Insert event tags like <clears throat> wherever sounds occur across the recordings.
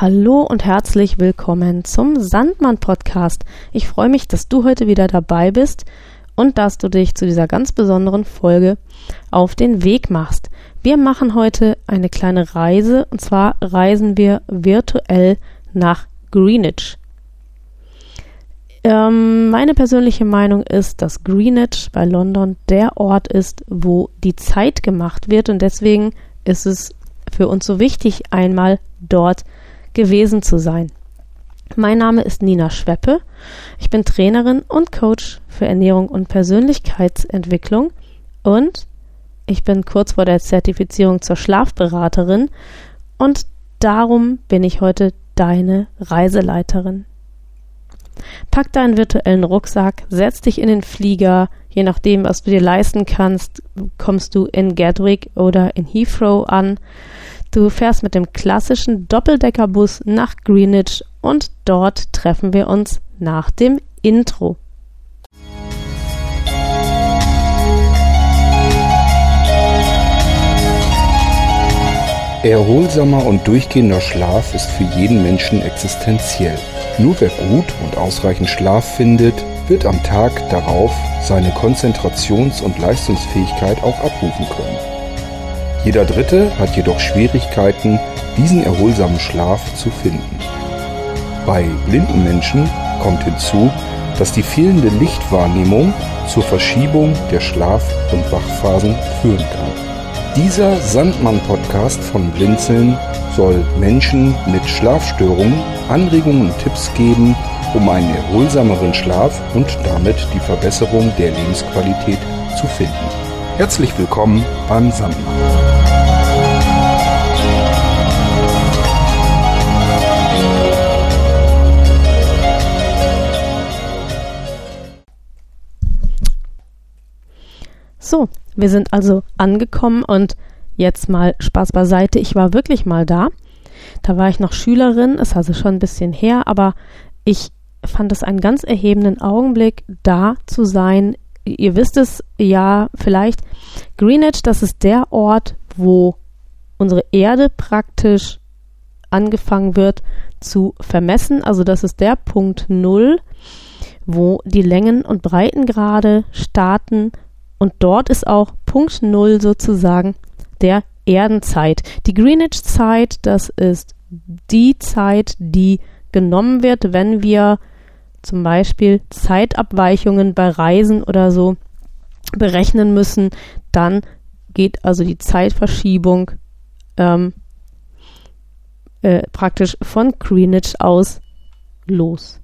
Hallo und herzlich willkommen zum Sandmann Podcast. Ich freue mich, dass du heute wieder dabei bist und dass du dich zu dieser ganz besonderen Folge auf den Weg machst. Wir machen heute eine kleine Reise und zwar reisen wir virtuell nach Greenwich. Ähm, meine persönliche Meinung ist, dass Greenwich bei London der Ort ist, wo die Zeit gemacht wird und deswegen ist es für uns so wichtig, einmal dort gewesen zu sein. Mein Name ist Nina Schweppe. Ich bin Trainerin und Coach für Ernährung und Persönlichkeitsentwicklung und ich bin kurz vor der Zertifizierung zur Schlafberaterin und darum bin ich heute deine Reiseleiterin. Pack deinen virtuellen Rucksack, setz dich in den Flieger, je nachdem, was du dir leisten kannst, kommst du in Gatwick oder in Heathrow an Du fährst mit dem klassischen Doppeldeckerbus nach Greenwich und dort treffen wir uns nach dem Intro. Erholsamer und durchgehender Schlaf ist für jeden Menschen existenziell. Nur wer gut und ausreichend Schlaf findet, wird am Tag darauf seine Konzentrations- und Leistungsfähigkeit auch abrufen können. Jeder Dritte hat jedoch Schwierigkeiten, diesen erholsamen Schlaf zu finden. Bei blinden Menschen kommt hinzu, dass die fehlende Lichtwahrnehmung zur Verschiebung der Schlaf- und Wachphasen führen kann. Dieser Sandmann-Podcast von Blinzeln soll Menschen mit Schlafstörungen Anregungen und Tipps geben, um einen erholsameren Schlaf und damit die Verbesserung der Lebensqualität zu finden. Herzlich willkommen beim Sandmann. So, wir sind also angekommen und jetzt mal Spaß beiseite. Ich war wirklich mal da. Da war ich noch Schülerin, ist also schon ein bisschen her, aber ich fand es einen ganz erhebenden Augenblick, da zu sein. Ihr wisst es ja vielleicht. Greenwich, das ist der Ort, wo unsere Erde praktisch angefangen wird zu vermessen. Also das ist der Punkt Null, wo die Längen und Breitengrade starten und dort ist auch Punkt Null sozusagen der Erdenzeit. Die Greenwich-Zeit, das ist die Zeit, die genommen wird, wenn wir zum Beispiel Zeitabweichungen bei Reisen oder so berechnen müssen, dann geht also die Zeitverschiebung ähm, äh, praktisch von Greenwich aus los.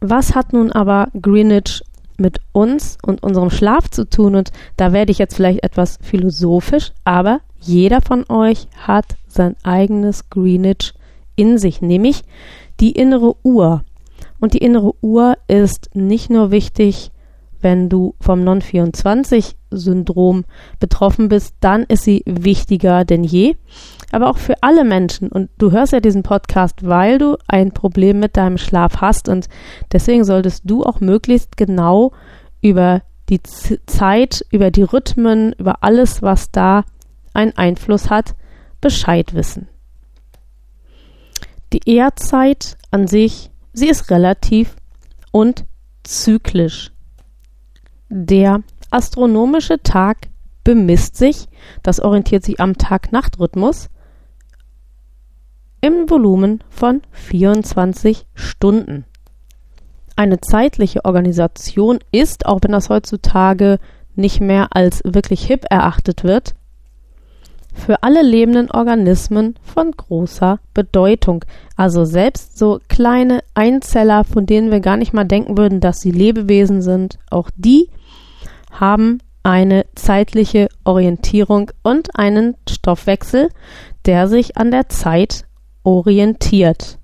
Was hat nun aber Greenwich mit uns und unserem Schlaf zu tun und da werde ich jetzt vielleicht etwas philosophisch, aber jeder von euch hat sein eigenes Greenwich in sich, nämlich die innere Uhr. Und die innere Uhr ist nicht nur wichtig, wenn du vom Non-24-Syndrom betroffen bist, dann ist sie wichtiger denn je aber auch für alle Menschen. Und du hörst ja diesen Podcast, weil du ein Problem mit deinem Schlaf hast. Und deswegen solltest du auch möglichst genau über die Z Zeit, über die Rhythmen, über alles, was da einen Einfluss hat, Bescheid wissen. Die Erdzeit an sich, sie ist relativ und zyklisch. Der astronomische Tag bemisst sich, das orientiert sich am Tag-Nacht-Rhythmus, im Volumen von 24 Stunden. Eine zeitliche Organisation ist, auch wenn das heutzutage nicht mehr als wirklich hip erachtet wird, für alle lebenden Organismen von großer Bedeutung. Also selbst so kleine Einzeller, von denen wir gar nicht mal denken würden, dass sie Lebewesen sind, auch die haben eine zeitliche Orientierung und einen Stoffwechsel, der sich an der Zeit orientiert.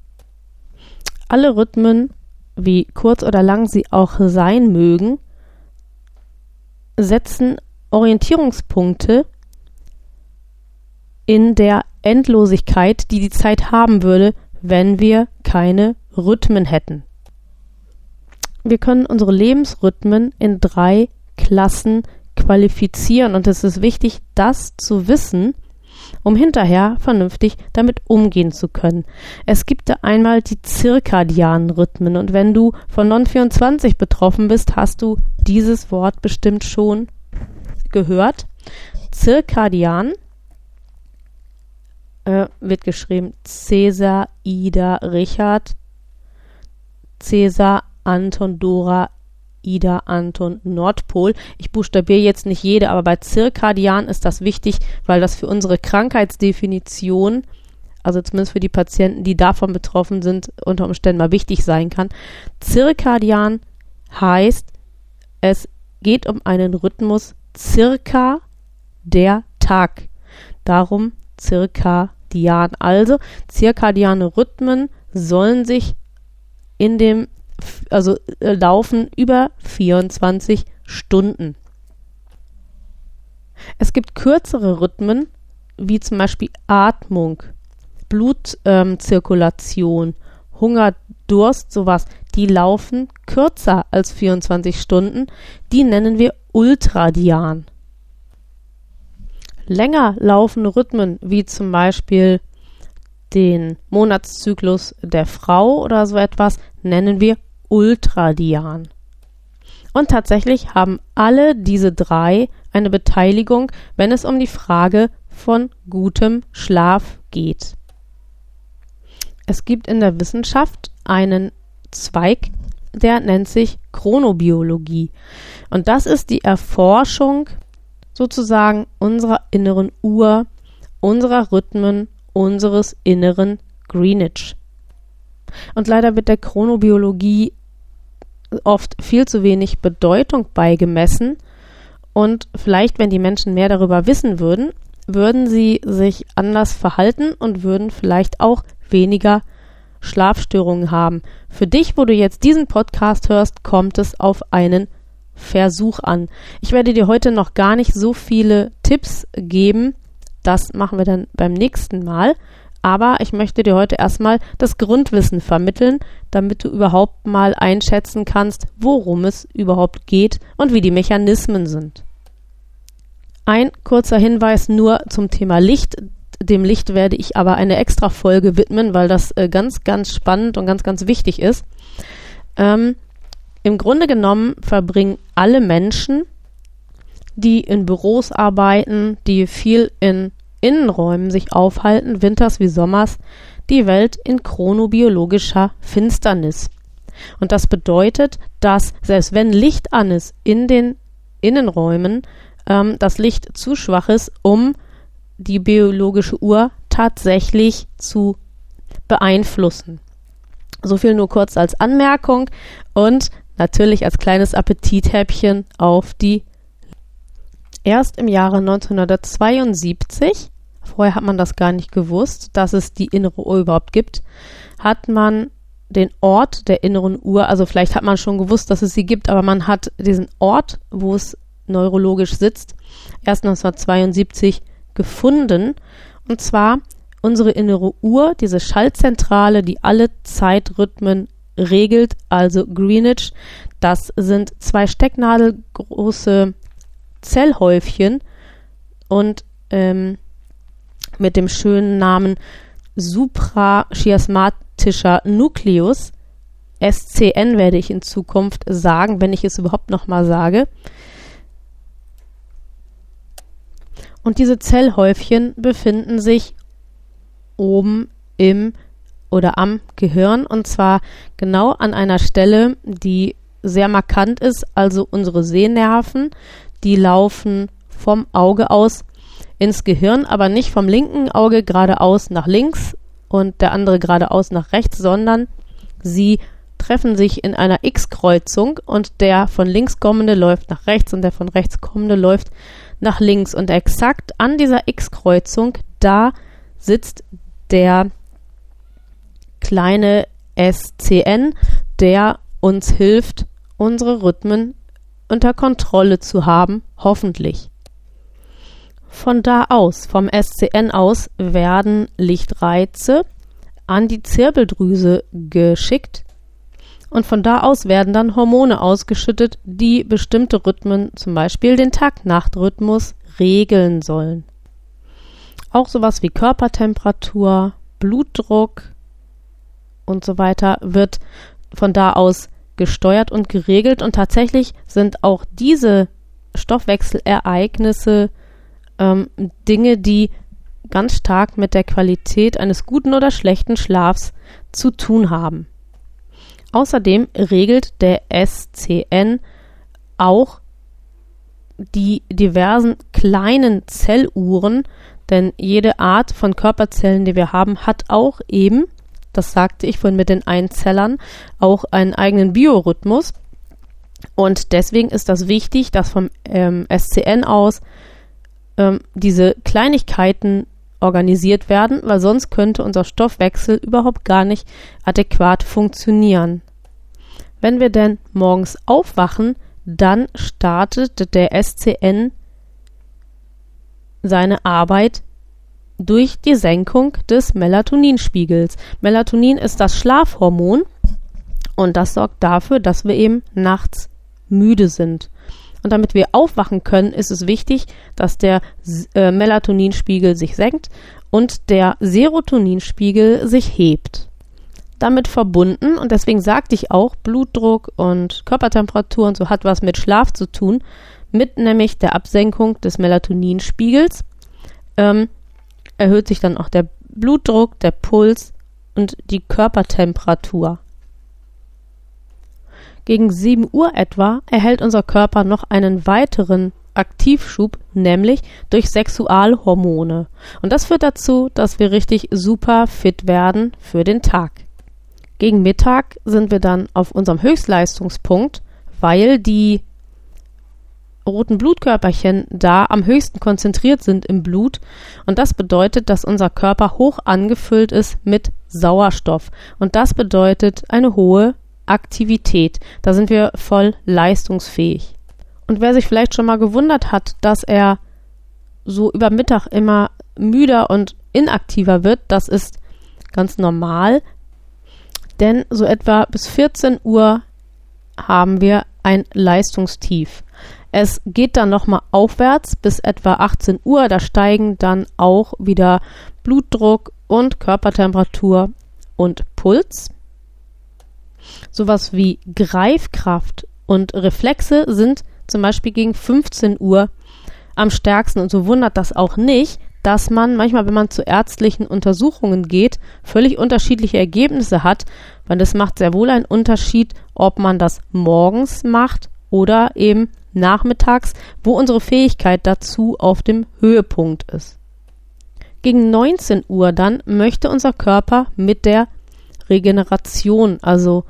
Alle Rhythmen, wie kurz oder lang sie auch sein mögen, setzen Orientierungspunkte in der Endlosigkeit, die die Zeit haben würde, wenn wir keine Rhythmen hätten. Wir können unsere Lebensrhythmen in drei Klassen qualifizieren und es ist wichtig, das zu wissen, um hinterher vernünftig damit umgehen zu können. Es gibt da einmal die zirkadianen Rhythmen und wenn du von Non-24 betroffen bist, hast du dieses Wort bestimmt schon gehört. Zirkadian äh, wird geschrieben Cäsar, Ida, Richard, Cäsar, Anton, Dora, Ida, Anton, Nordpol. Ich buchstabiere jetzt nicht jede, aber bei Zirkadian ist das wichtig, weil das für unsere Krankheitsdefinition, also zumindest für die Patienten, die davon betroffen sind, unter Umständen mal wichtig sein kann. Zirkadian heißt, es geht um einen Rhythmus circa der Tag. Darum zirkadian. Also zirkadiane Rhythmen sollen sich in dem also äh, laufen über 24 Stunden. Es gibt kürzere Rhythmen, wie zum Beispiel Atmung, Blutzirkulation, ähm, Hunger, Durst, sowas, die laufen kürzer als 24 Stunden. Die nennen wir ultradian. Länger laufende Rhythmen, wie zum Beispiel den Monatszyklus der Frau oder so etwas, nennen wir ultradian. Und tatsächlich haben alle diese drei eine Beteiligung, wenn es um die Frage von gutem Schlaf geht. Es gibt in der Wissenschaft einen Zweig, der nennt sich Chronobiologie. Und das ist die Erforschung sozusagen unserer inneren Uhr, unserer Rhythmen, unseres inneren Greenwich. Und leider wird der Chronobiologie oft viel zu wenig Bedeutung beigemessen. Und vielleicht, wenn die Menschen mehr darüber wissen würden, würden sie sich anders verhalten und würden vielleicht auch weniger Schlafstörungen haben. Für dich, wo du jetzt diesen Podcast hörst, kommt es auf einen Versuch an. Ich werde dir heute noch gar nicht so viele Tipps geben. Das machen wir dann beim nächsten Mal aber ich möchte dir heute erstmal das Grundwissen vermitteln, damit du überhaupt mal einschätzen kannst, worum es überhaupt geht und wie die Mechanismen sind. Ein kurzer Hinweis nur zum Thema Licht. Dem Licht werde ich aber eine extra Folge widmen, weil das äh, ganz, ganz spannend und ganz, ganz wichtig ist. Ähm, Im Grunde genommen verbringen alle Menschen, die in Büros arbeiten, die viel in Innenräumen sich aufhalten, winters wie sommers, die Welt in chronobiologischer Finsternis. Und das bedeutet, dass selbst wenn Licht an ist in den Innenräumen, ähm, das Licht zu schwach ist, um die biologische Uhr tatsächlich zu beeinflussen. So viel nur kurz als Anmerkung und natürlich als kleines Appetithäppchen auf die Erst im Jahre 1972 vorher hat man das gar nicht gewusst, dass es die innere Uhr überhaupt gibt, hat man den Ort der inneren Uhr, also vielleicht hat man schon gewusst, dass es sie gibt, aber man hat diesen Ort, wo es neurologisch sitzt, erst 1972 gefunden. Und zwar unsere innere Uhr, diese Schaltzentrale, die alle Zeitrhythmen regelt, also Greenwich. Das sind zwei stecknadelgroße Zellhäufchen und ähm, mit dem schönen Namen suprachiasmatischer Nucleus. SCN werde ich in Zukunft sagen, wenn ich es überhaupt nochmal sage. Und diese Zellhäufchen befinden sich oben im oder am Gehirn und zwar genau an einer Stelle, die sehr markant ist, also unsere Sehnerven, die laufen vom Auge aus ins Gehirn, aber nicht vom linken Auge geradeaus nach links und der andere geradeaus nach rechts, sondern sie treffen sich in einer X-Kreuzung und der von links kommende läuft nach rechts und der von rechts kommende läuft nach links. Und exakt an dieser X-Kreuzung, da sitzt der kleine SCN, der uns hilft, unsere Rhythmen unter Kontrolle zu haben, hoffentlich. Von da aus, vom SCN aus, werden Lichtreize an die Zirbeldrüse geschickt und von da aus werden dann Hormone ausgeschüttet, die bestimmte Rhythmen, zum Beispiel den Tag-Nacht-Rhythmus, regeln sollen. Auch sowas wie Körpertemperatur, Blutdruck und so weiter wird von da aus gesteuert und geregelt und tatsächlich sind auch diese Stoffwechselereignisse ähm, Dinge, die ganz stark mit der Qualität eines guten oder schlechten Schlafs zu tun haben. Außerdem regelt der SCN auch die diversen kleinen Zelluhren, denn jede Art von Körperzellen, die wir haben, hat auch eben, das sagte ich vorhin mit den Einzellern, auch einen eigenen Biorhythmus. Und deswegen ist das wichtig, dass vom ähm, SCN aus ähm, diese Kleinigkeiten organisiert werden, weil sonst könnte unser Stoffwechsel überhaupt gar nicht adäquat funktionieren. Wenn wir denn morgens aufwachen, dann startet der SCN seine Arbeit durch die Senkung des Melatoninspiegels. Melatonin ist das Schlafhormon und das sorgt dafür, dass wir eben nachts müde sind. Und damit wir aufwachen können, ist es wichtig, dass der äh, Melatoninspiegel sich senkt und der Serotoninspiegel sich hebt. Damit verbunden, und deswegen sagte ich auch, Blutdruck und Körpertemperatur und so hat was mit Schlaf zu tun, mit nämlich der Absenkung des Melatoninspiegels ähm, erhöht sich dann auch der Blutdruck, der Puls und die Körpertemperatur. Gegen 7 Uhr etwa erhält unser Körper noch einen weiteren Aktivschub, nämlich durch Sexualhormone. Und das führt dazu, dass wir richtig super fit werden für den Tag. Gegen Mittag sind wir dann auf unserem Höchstleistungspunkt, weil die roten Blutkörperchen da am höchsten konzentriert sind im Blut. Und das bedeutet, dass unser Körper hoch angefüllt ist mit Sauerstoff. Und das bedeutet eine hohe Aktivität. Da sind wir voll leistungsfähig. Und wer sich vielleicht schon mal gewundert hat, dass er so über Mittag immer müder und inaktiver wird, das ist ganz normal, denn so etwa bis 14 Uhr haben wir ein Leistungstief. Es geht dann nochmal aufwärts bis etwa 18 Uhr, da steigen dann auch wieder Blutdruck und Körpertemperatur und Puls. Sowas wie Greifkraft und Reflexe sind zum Beispiel gegen 15 Uhr am stärksten. Und so wundert das auch nicht, dass man manchmal, wenn man zu ärztlichen Untersuchungen geht, völlig unterschiedliche Ergebnisse hat, weil es macht sehr wohl einen Unterschied, ob man das morgens macht oder eben nachmittags, wo unsere Fähigkeit dazu auf dem Höhepunkt ist. Gegen 19 Uhr dann möchte unser Körper mit der Regeneration, also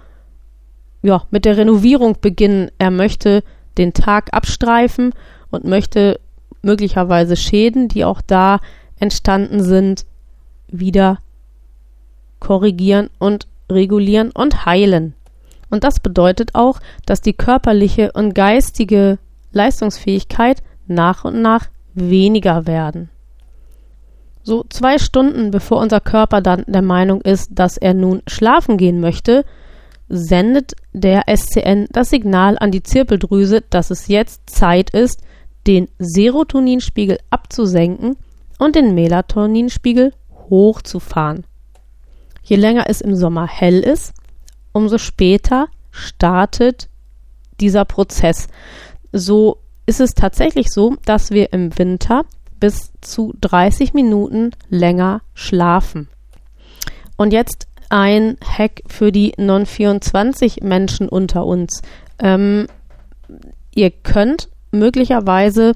ja, mit der Renovierung beginnen. Er möchte den Tag abstreifen und möchte möglicherweise Schäden, die auch da entstanden sind, wieder korrigieren und regulieren und heilen. Und das bedeutet auch, dass die körperliche und geistige Leistungsfähigkeit nach und nach weniger werden. So zwei Stunden bevor unser Körper dann der Meinung ist, dass er nun schlafen gehen möchte, sendet der SCN das Signal an die Zirbeldrüse, dass es jetzt Zeit ist, den Serotoninspiegel abzusenken und den Melatoninspiegel hochzufahren. Je länger es im Sommer hell ist, umso später startet dieser Prozess. So ist es tatsächlich so, dass wir im Winter bis zu 30 Minuten länger schlafen. Und jetzt ein Hack für die Non-24 Menschen unter uns. Ähm, ihr könnt möglicherweise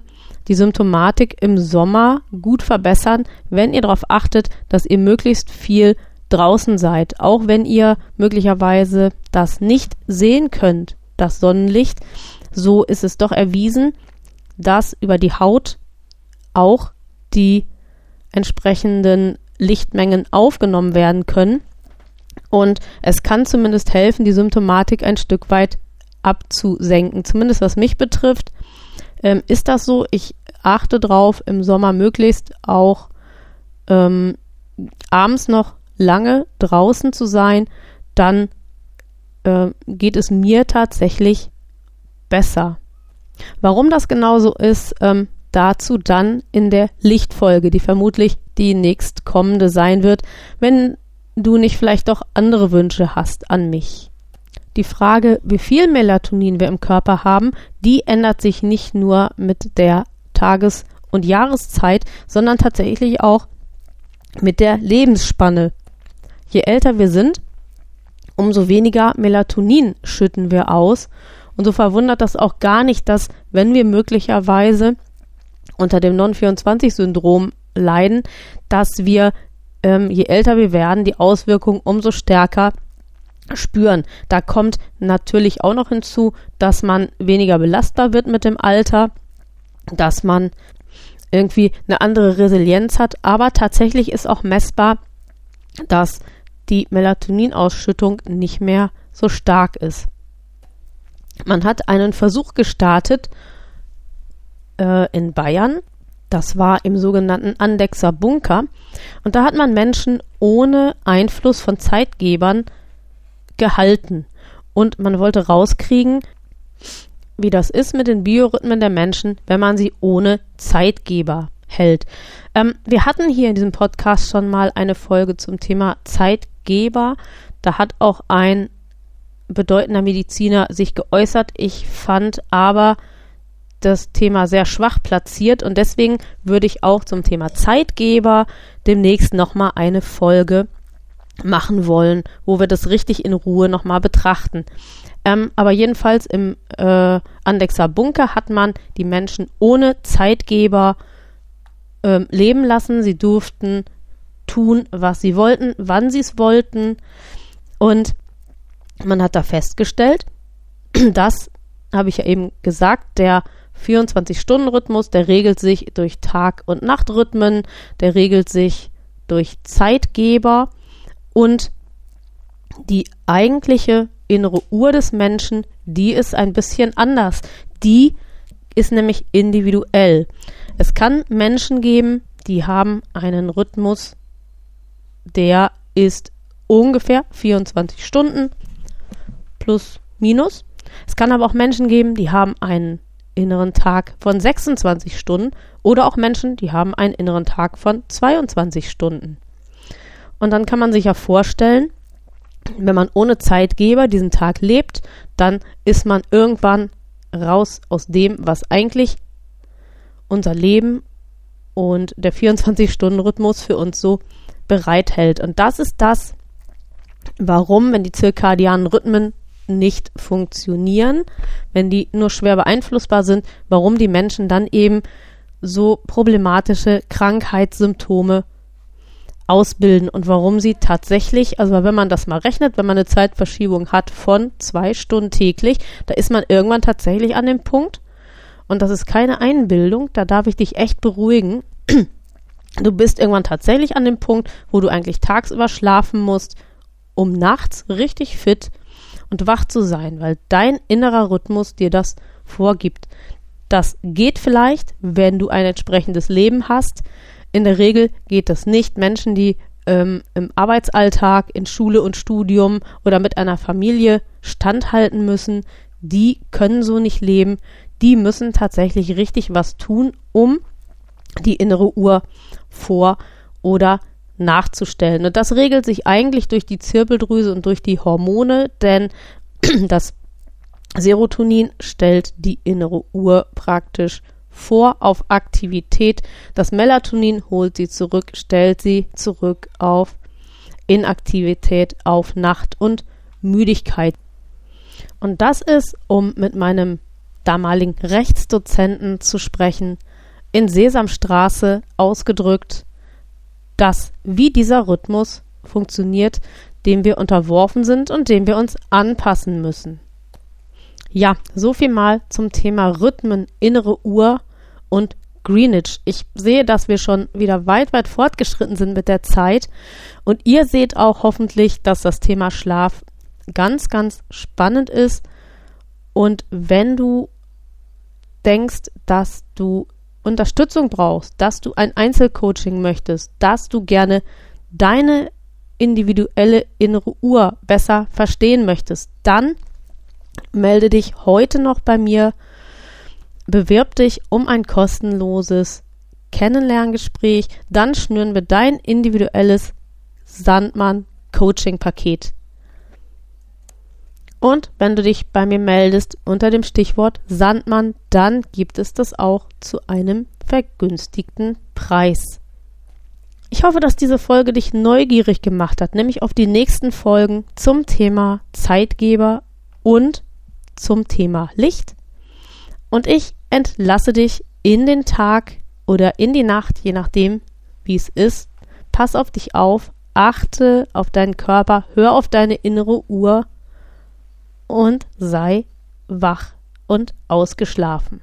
die Symptomatik im Sommer gut verbessern, wenn ihr darauf achtet, dass ihr möglichst viel draußen seid. Auch wenn ihr möglicherweise das nicht sehen könnt, das Sonnenlicht, so ist es doch erwiesen, dass über die Haut auch die entsprechenden Lichtmengen aufgenommen werden können. Und es kann zumindest helfen, die Symptomatik ein Stück weit abzusenken. Zumindest was mich betrifft, ähm, ist das so. Ich achte drauf, im Sommer möglichst auch ähm, abends noch lange draußen zu sein. Dann äh, geht es mir tatsächlich besser. Warum das genau so ist, ähm, dazu dann in der Lichtfolge, die vermutlich die nächstkommende sein wird, wenn du nicht vielleicht doch andere Wünsche hast an mich. Die Frage, wie viel Melatonin wir im Körper haben, die ändert sich nicht nur mit der Tages- und Jahreszeit, sondern tatsächlich auch mit der Lebensspanne. Je älter wir sind, umso weniger Melatonin schütten wir aus. Und so verwundert das auch gar nicht, dass wenn wir möglicherweise unter dem Non-24-Syndrom leiden, dass wir, ähm, je älter wir werden, die Auswirkungen umso stärker spüren. Da kommt natürlich auch noch hinzu, dass man weniger belastbar wird mit dem Alter, dass man irgendwie eine andere Resilienz hat, aber tatsächlich ist auch messbar, dass die Melatoninausschüttung nicht mehr so stark ist. Man hat einen Versuch gestartet äh, in Bayern, das war im sogenannten Andexer Bunker, und da hat man Menschen ohne Einfluss von Zeitgebern gehalten. Und man wollte rauskriegen, wie das ist mit den Biorhythmen der Menschen, wenn man sie ohne Zeitgeber hält. Ähm, wir hatten hier in diesem Podcast schon mal eine Folge zum Thema Zeitgeber. Da hat auch ein bedeutender Mediziner sich geäußert. Ich fand aber das Thema sehr schwach platziert und deswegen würde ich auch zum Thema Zeitgeber demnächst nochmal eine Folge machen wollen, wo wir das richtig in Ruhe nochmal betrachten. Ähm, aber jedenfalls im äh, Andexer Bunker hat man die Menschen ohne Zeitgeber ähm, leben lassen. Sie durften tun, was sie wollten, wann sie es wollten. Und man hat da festgestellt, <clears throat> dass, habe ich ja eben gesagt, der 24-Stunden-Rhythmus, der regelt sich durch Tag- und Nachtrhythmen, der regelt sich durch Zeitgeber und die eigentliche innere Uhr des Menschen, die ist ein bisschen anders. Die ist nämlich individuell. Es kann Menschen geben, die haben einen Rhythmus, der ist ungefähr 24 Stunden plus minus. Es kann aber auch Menschen geben, die haben einen inneren Tag von 26 Stunden oder auch Menschen, die haben einen inneren Tag von 22 Stunden. Und dann kann man sich ja vorstellen, wenn man ohne Zeitgeber diesen Tag lebt, dann ist man irgendwann raus aus dem, was eigentlich unser Leben und der 24-Stunden-Rhythmus für uns so bereithält. Und das ist das, warum, wenn die zirkadianen Rhythmen nicht funktionieren, wenn die nur schwer beeinflussbar sind, warum die Menschen dann eben so problematische Krankheitssymptome ausbilden und warum sie tatsächlich, also wenn man das mal rechnet, wenn man eine Zeitverschiebung hat von zwei Stunden täglich, da ist man irgendwann tatsächlich an dem Punkt, und das ist keine Einbildung, da darf ich dich echt beruhigen. Du bist irgendwann tatsächlich an dem Punkt, wo du eigentlich tagsüber schlafen musst, um nachts richtig fit und wach zu sein, weil dein innerer Rhythmus dir das vorgibt. Das geht vielleicht, wenn du ein entsprechendes Leben hast, in der Regel geht das nicht. Menschen, die ähm, im Arbeitsalltag, in Schule und Studium oder mit einer Familie standhalten müssen, die können so nicht leben. Die müssen tatsächlich richtig was tun, um die innere Uhr vor oder nachzustellen. Und das regelt sich eigentlich durch die Zirbeldrüse und durch die Hormone, denn <clears throat> das Serotonin stellt die innere Uhr praktisch vor auf Aktivität. Das Melatonin holt sie zurück, stellt sie zurück auf Inaktivität, auf Nacht und Müdigkeit. Und das ist, um mit meinem damaligen Rechtsdozenten zu sprechen, in Sesamstraße ausgedrückt, dass wie dieser Rhythmus funktioniert, dem wir unterworfen sind und dem wir uns anpassen müssen. Ja, so viel mal zum Thema Rhythmen, innere Uhr und Greenwich. Ich sehe, dass wir schon wieder weit, weit fortgeschritten sind mit der Zeit. Und ihr seht auch hoffentlich, dass das Thema Schlaf ganz, ganz spannend ist. Und wenn du denkst, dass du Unterstützung brauchst, dass du ein Einzelcoaching möchtest, dass du gerne deine individuelle innere Uhr besser verstehen möchtest, dann melde dich heute noch bei mir. bewirb dich um ein kostenloses Kennenlerngespräch, dann schnüren wir dein individuelles Sandmann-Coaching-Paket. Und wenn du dich bei mir meldest unter dem Stichwort Sandmann, dann gibt es das auch zu einem vergünstigten Preis. Ich hoffe, dass diese Folge dich neugierig gemacht hat, nämlich auf die nächsten Folgen zum Thema Zeitgeber und zum Thema Licht. Und ich entlasse dich in den Tag oder in die Nacht, je nachdem, wie es ist. Pass auf dich auf, achte auf deinen Körper, hör auf deine innere Uhr und sei wach und ausgeschlafen.